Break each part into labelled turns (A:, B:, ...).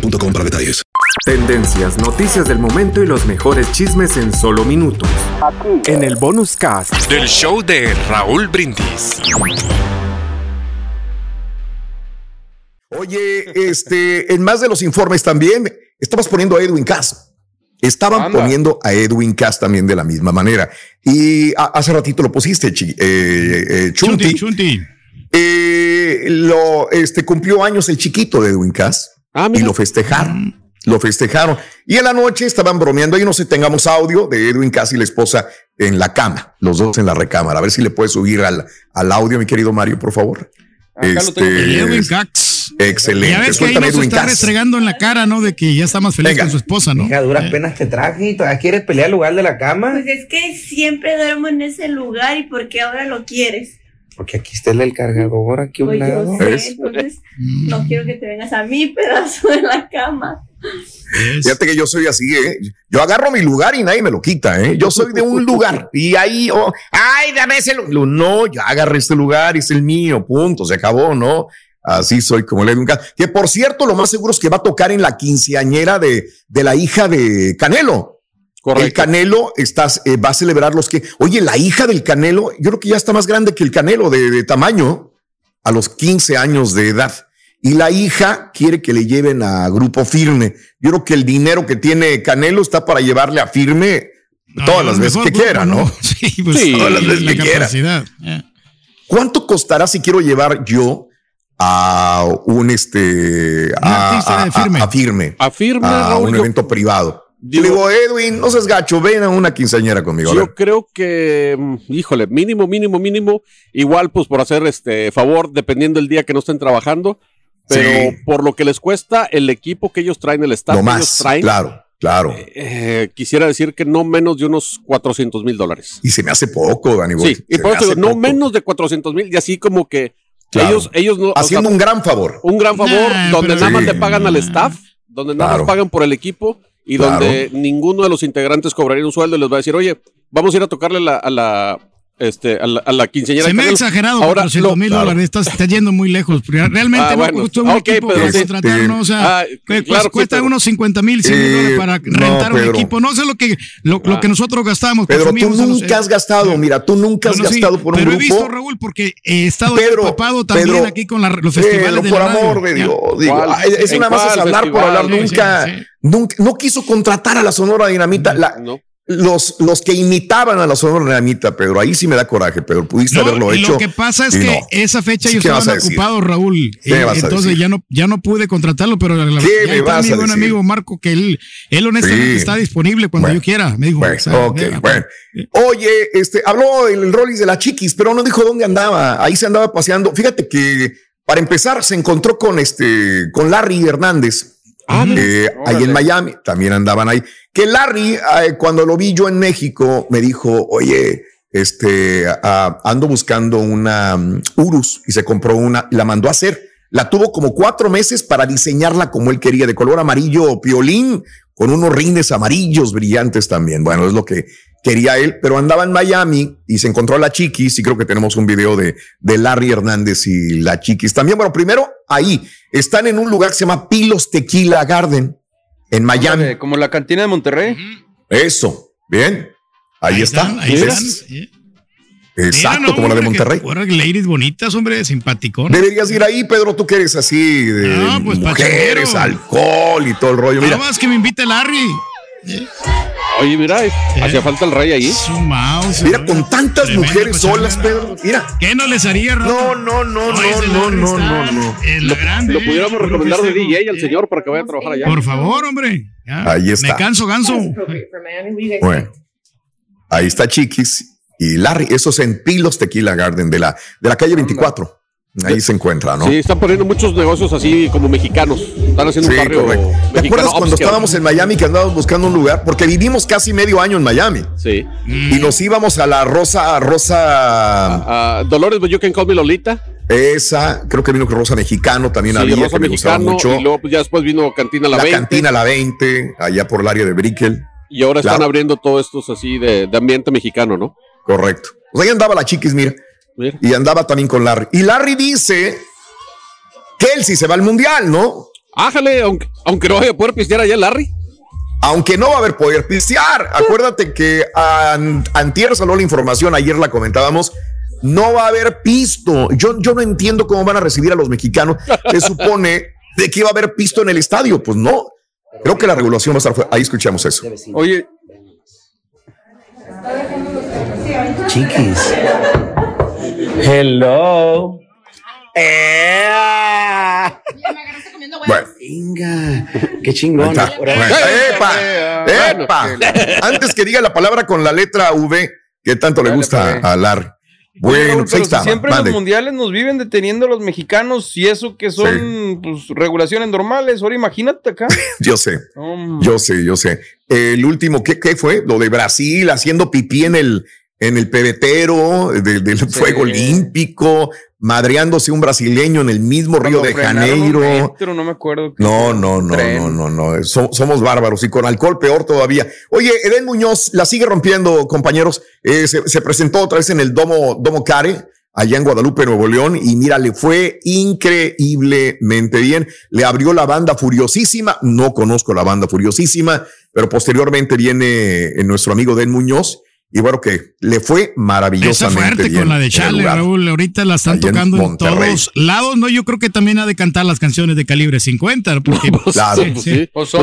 A: boostmobile.com para detalles.
B: Tendencias, noticias del momento y los mejores chismes en solo minutos. Aquí. En el bonus cast del show de Raúl Brindis.
C: Oye, este, en más de los informes también, estabas poniendo a Edwin Cass. Estaban poniendo a Edwin Cass también de la misma manera. Y hace ratito lo pusiste, eh, eh, Chunti. Chunti. Eh, lo, este, cumplió años el chiquito de Edwin Cass. Ah, y lo festejaron. Lo festejaron. Y en la noche estaban bromeando. Ahí no sé, tengamos audio de Edwin Casi y la esposa en la cama, los dos en la recámara. A ver si le puedes subir al, al audio, mi querido Mario, por favor.
D: este, Edwin Cax.
C: Excelente.
D: Ya ves que ahí nos está restregando en la cara, ¿no? De que ya está más feliz con su esposa, ¿no?
E: Hija, duras eh. penas te traje y todavía quieres pelear el lugar de la cama.
F: Pues es que siempre duermo en ese lugar y ¿por qué ahora lo quieres?
E: Porque aquí está el cargador, aquí un pues lado.
F: entonces no quiero que te vengas a mi pedazo de la cama.
C: Fíjate que yo soy así, ¿eh? Yo agarro mi lugar y nadie me lo quita, ¿eh? Yo soy de un lugar y ahí, oh, ay, dame ese lugar. No, ya agarré este lugar, es el mío, punto, se acabó, ¿no? Así soy como le nunca. Que por cierto, lo más seguro es que va a tocar en la quinceañera de, de la hija de Canelo. El Canelo estás, eh, va a celebrar los que. Oye, la hija del Canelo, yo creo que ya está más grande que el Canelo de, tamaño, a los 15 años de edad. Y la hija quiere que le lleven a Grupo Firme. Yo creo que el dinero que tiene Canelo está para llevarle a Firme todas las veces que quiera, ¿no?
D: Sí, pues, todas las veces que quiera.
C: ¿Cuánto costará si quiero llevar yo a un este a, firme. a, firme
G: a firme
C: a un evento privado yo digo, Edwin, no seas gacho, ven a una quinceañera conmigo.
G: Yo creo que, mm, híjole, mínimo, mínimo, mínimo. Igual, pues por hacer este favor, dependiendo del día que no estén trabajando. Pero por lo que les cuesta el equipo que ellos traen, el staff que ellos traen.
C: Claro, claro.
G: Eh, eh, quisiera decir que no menos de unos 400 mil dólares.
C: Y se me hace poco, Dani.
G: Sí, y por eso no menos de 400 mil. Y así como que ellos, ellos no.
C: Haciendo un gran favor.
G: Un gran favor, donde nada más le pagan al staff, donde nada más pagan por el equipo y donde ninguno de los integrantes cobraría un sueldo y les va a decir, oye, vamos a ir a tocarle a la este, a la, a quinceañera.
D: Se me ha exagerado, ahora mil dólares, estás, yendo muy lejos. Realmente ah, no costó un equipo pero contratar, ¿no? O sea, ah, claro, cuesta unos 50 mil, 100 mil dólares para rentar un equipo. No sé lo que, lo, lo que nosotros gastamos.
C: Pero tú nunca has gastado, mira, tú nunca has gastado por un
D: pero
C: grupo.
D: Pero he visto, Raúl, porque he estado empapado también aquí con la, los festivales de
C: por amor de Dios, digo, es una más hablar por hablar, nunca, nunca, no quiso contratar a la Sonora Dinamita. La, los, los que imitaban a la Sonora Dinamita, Pedro. Ahí sí me da coraje, Pedro. Pudiste haberlo hecho.
D: Lo que pasa es que esa fecha yo estaba ocupado, Raúl. entonces ya no, ya no pude contratarlo, pero la,
C: ¿Qué me vas
D: un amigo Marco que él, él honestamente está disponible cuando yo quiera. Me dijo.
C: Bueno, Oye, este, habló el Rollis de la Chiquis, pero no dijo dónde andaba. Ahí se andaba paseando. Fíjate que para empezar se encontró con este, con Larry Hernández. Ah, eh, ahí en Miami, también andaban ahí. Que Larry, eh, cuando lo vi yo en México, me dijo, oye, este, ando buscando una um, Urus y se compró una, la mandó a hacer. La tuvo como cuatro meses para diseñarla como él quería, de color amarillo piolín, con unos rines amarillos brillantes también. Bueno, es lo que quería él, pero andaba en Miami y se encontró a la Chiquis y creo que tenemos un video de, de Larry Hernández y la Chiquis. También, bueno, primero ahí, están en un lugar que se llama Pilos Tequila Garden en Miami.
G: como la cantina de Monterrey.
C: Eso, bien. Ahí, está. Exacto, como la de Monterrey.
D: ladies bonitas, hombre, simpaticonas.
C: Deberías ir ahí, Pedro, tú que eres así de no, pues, mujeres, alcohol y todo el rollo. Mira.
D: Nada más que me invite Larry.
G: Oye, mira, hacía falta el rey ahí.
C: mira, con tantas mujeres solas, Pedro. Mira.
D: ¿Qué no les haría,
C: No, no, no, no, no, no, no, no.
G: Lo, pudiéramos recomendar de DJ al señor para que vaya a trabajar allá.
D: Por favor, hombre.
C: ahí está.
D: Me canso, ganso.
C: Bueno, ahí está Chiquis y Larry. Esos en Pilos Tequila Garden de la, de la calle 24. Ahí se encuentra, ¿no?
G: Sí, están poniendo muchos negocios así como mexicanos. Están haciendo un barrio.
C: ¿Te acuerdas cuando estábamos en Miami que andábamos buscando un lugar? Porque vivimos casi medio año en Miami.
G: Sí.
C: Y nos íbamos a la Rosa. Rosa.
G: Dolores, but you can call me Lolita.
C: Esa, creo que vino Rosa Mexicano también
G: sí,
C: había.
G: Rosa
C: que
G: Mexicano, mucho. Y luego pues, ya después vino Cantina La, 20.
C: La Cantina La 20, allá por el área de Brickell.
G: Y ahora están abriendo todo esto así de, de ambiente mexicano, ¿no?
C: Correcto. Pues ahí andaba la chiquis, mira. Mira. Y andaba también con Larry. Y Larry dice Kelsey se va al mundial, ¿no?
G: Ájale, aunque, aunque no vaya a poder pistear allá Larry.
C: Aunque no va a haber poder pistear. Acuérdate que antier salió la información, ayer la comentábamos. No va a haber pisto. Yo, yo no entiendo cómo van a recibir a los mexicanos. Se supone de que iba a haber pisto en el estadio. Pues no. Creo que la regulación va a estar Ahí escuchamos eso.
G: Oye.
E: Chiquis. Hello. ¡Eh!
C: Bueno.
E: Venga, qué chingón.
C: ¡Epa! ¡Epa! Antes que diga la palabra con la letra V, que tanto le gusta a Lar. Bueno,
H: pero si siempre en los mundiales nos viven deteniendo los mexicanos y eso que son pues, regulaciones normales. Ahora imagínate acá.
C: yo sé, yo sé, yo sé. El último, ¿qué, ¿qué, fue? Lo de Brasil haciendo pipí en el, en el pebetero del fuego olímpico, madreándose un brasileño en el mismo Río de Janeiro.
H: no me acuerdo.
C: No, no, no, no, no, no, somos bárbaros y con alcohol peor todavía. Oye, Eden Muñoz la sigue rompiendo, compañeros. Eh, se, presentó otra vez en el Domo, Domo Care, allá en Guadalupe, Nuevo León, y mira, le fue increíblemente bien. Le abrió la banda Furiosísima. No conozco la banda Furiosísima, pero posteriormente viene eh, nuestro amigo Den Muñoz y bueno, que le fue maravillosamente
D: Esa con la de Chale, Raúl. Ahorita la están tocando en, todos lados. No, yo creo que también ha de cantar las canciones de calibre 50. Porque,
G: pues, claro, sí, sí. Pues son,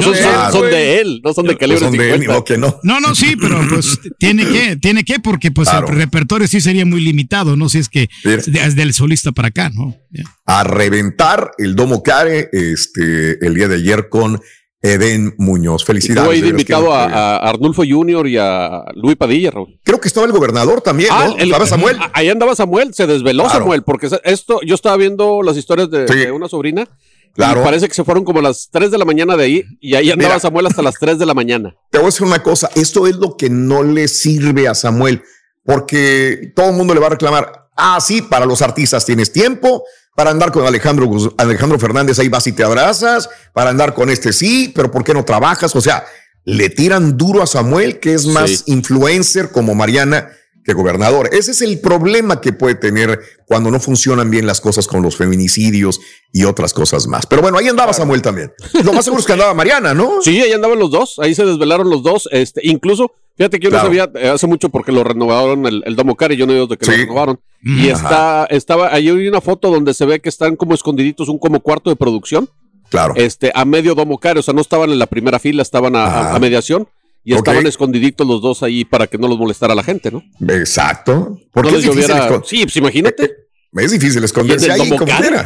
G: de él, no son de calibre 50.
C: no.
D: no, no, sí, pero pues tiene que, tiene que, porque pues el repertorio sí sería muy limitado, ¿no? Si es que es del solista para acá, ¿no?
C: A reventar el Domo Care este, el día de ayer con Eden Muñoz. Felicidades.
G: Estuvo invitado a, Arnulfo Junior y a Luis Padilla, Raúl.
C: Creo que estaba el gobernador también, ah, ¿no? estaba Samuel.
G: Ahí andaba Samuel, se desveló Samuel, porque esto, yo estaba viendo las historias de, una sobrina. Claro. Y parece que se fueron como a las 3 de la mañana de ahí y ahí andaba Samuel hasta las 3 de la mañana.
C: Te voy a decir una cosa, esto es lo que no le sirve a Samuel, porque todo el mundo le va a reclamar, ah, sí, para los artistas tienes tiempo, para andar con Alejandro, Alejandro Fernández ahí vas y te abrazas, para andar con este sí, pero ¿por qué no trabajas? O sea, le tiran duro a Samuel, que es más influencer como Mariana que gobernador. Ese es el problema que puede tener cuando no funcionan bien las cosas con los feminicidios y otras cosas más. Pero bueno, ahí andaba Samuel también. Lo más seguro es que andaba Mariana, ¿no?
G: Sí, ahí andaban los dos, ahí se desvelaron los dos. Este, incluso Fíjate que yo no sabía eh, hace mucho porque lo renovaron el, el Domo y yo no digo de que lo renovaron. Y está, estaba, ahí hay una foto donde se ve que están como escondiditos, un como cuarto de producción.
C: Claro.
G: Este, a medio Domo o sea, no estaban en la primera fila, estaban a, mediación. Y estaban escondiditos los dos ahí para que no los molestara la gente, ¿no?
C: Exacto.
G: Porque no Sí, pues imagínate.
C: Es difícil esconderse ahí como quiera.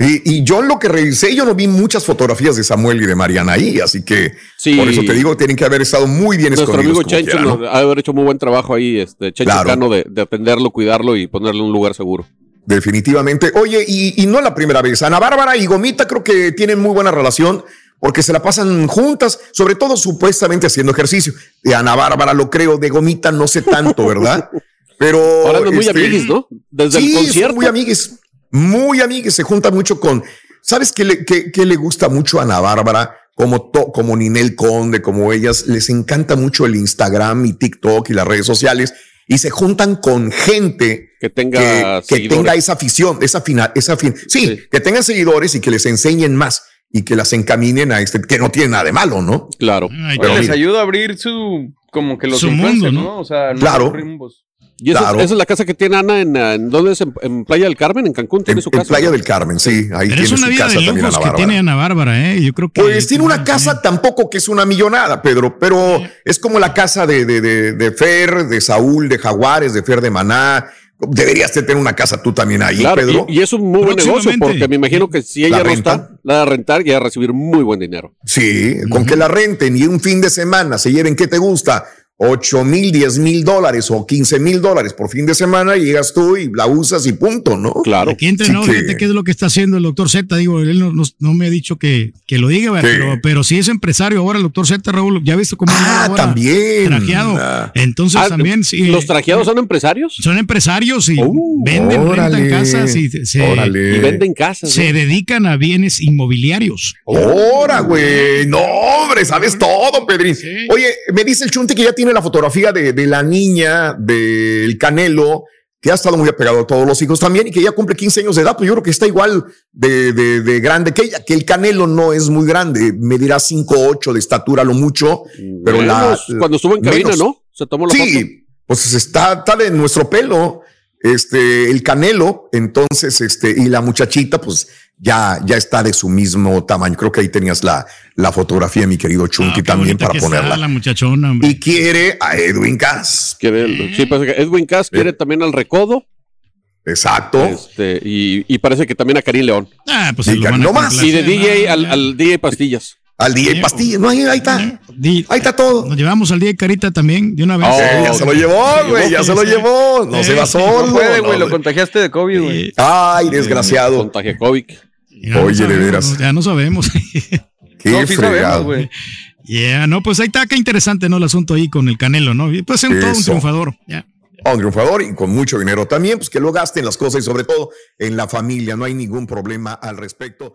C: Y, yo lo que revisé, yo no vi muchas fotografías de Samuel y de Mariana ahí, así que por eso te digo, tienen que haber estado muy bien
G: Nuestro
C: escondidos.
G: Nuestro amigo Chencho ha haber hecho muy buen trabajo ahí, este Chencho Cano, de, atenderlo, cuidarlo y ponerle un lugar seguro.
C: Definitivamente. Oye, y, y no la primera vez. Ana Bárbara y Gomita creo que tienen muy buena relación porque se la pasan juntas, sobre todo supuestamente haciendo ejercicio. De Ana Bárbara lo creo, de Gomita no sé tanto, ¿verdad? Pero.
G: Ahora muy este, amigues, ¿no?
C: Desde el concierto. muy amigues. Muy amigues. Se junta mucho con. ¿Sabes qué le, qué, le gusta mucho a Ana Bárbara? Como, como Ninel Conde, como ellas, les encanta mucho el Instagram y TikTok y las redes sociales y se juntan con gente
G: que tenga,
C: que, tenga esa afición, esa final, esa fin, sí, que tengan seguidores y que les enseñen más y que las encaminen a este, que no tiene nada de malo, ¿no?
G: Claro.
H: Pero les ayuda a abrir su, como que los
D: su mundo, ¿no?
H: O sea,
C: claro.
G: Y esa, es la casa que tiene Ana en, ¿dónde es? En, Playa del Carmen, en Cancún, tiene su casa.
C: En Playa del Carmen, sí. Ahí
D: Pero es una vida de lujos que tiene Ana Bárbara, ¿eh? Yo creo que.
C: Pues tiene una casa tampoco que es una millonada, Pedro, pero es como la casa de, de, de, de Fer, de Saúl, de Jaguares, de Fer de Maná. Deberías tener una casa tú también ahí, Pedro.
G: Y, es un muy buen negocio, porque me imagino que si ella no está, la va a rentar y va a recibir muy buen dinero.
C: Sí, con que la renten y un fin de semana se lleven, ¿qué te gusta? 8 mil, 10 mil dólares o 15 mil dólares por fin de semana y llegas tú y la usas y punto, ¿no?
D: Claro. Aquí entre no, fíjate qué es lo que está haciendo el doctor Z. Digo, él no, no, me ha dicho que, que lo diga, pero, pero si es empresario ahora el doctor Z, Raúl, ya visto cómo
C: ah, también.
D: trajeado. Ah. Entonces ah, también sí.
G: ¿Los trajeados son empresarios?
D: Son empresarios y uh, venden, rentan casas y se,
G: y venden casas.
D: Se dedican a bienes inmobiliarios.
C: ¡Hora, güey! No, hombre, sabes todo, Pedrín. Oye, me dice el Chunte que ya tiene la fotografía de, de la niña del Canelo, que ha estado muy apegado a todos los hijos también y que ya cumple 15 años de edad, pues yo creo que está igual de, de, grande que ella, que el Canelo no es muy grande, medirá 5'8 de estatura lo mucho, pero la...
G: Cuando estuvo en cabina, ¿no? Se tomó la
C: sí, pues está, está de nuestro pelo, este, el Canelo, entonces, este, y la muchachita, pues ya, ya está de su mismo tamaño. Creo que ahí tenías la, la fotografía, mi querido Chunky, ah, también para ponerla.
D: la muchachona,
C: y quiere a Edwin Cass.
G: Quiere, sí, pues, Edwin Cass quiere también al Recodo.
C: Exacto.
G: Este, y, y, parece que también a Karim León.
D: Ah, pues
G: no más. Y de DJ al, al DJ Pastillas.
C: Al DJ Pastillas, no, ahí, ahí está. Ahí está todo.
D: Nos llevamos al DJ Carita también, de una vez.
C: Oh, ya se lo llevó, güey, ya se lo llevó. No se va solo.
H: No puede, güey, lo contagiaste de COVID, güey.
C: Ay, desgraciado.
G: Contagia COVID.
C: Oye, de veras.
D: Ya no sabemos.
C: Qué no, fregado. güey.
D: Yeah, no, pues ahí está, qué interesante, ¿no? El asunto ahí con el Canelo, ¿no? Pues es todo un triunfador.
C: Un triunfador y con mucho dinero también, pues que lo gasten las cosas y sobre todo en la familia, no hay ningún problema al respecto.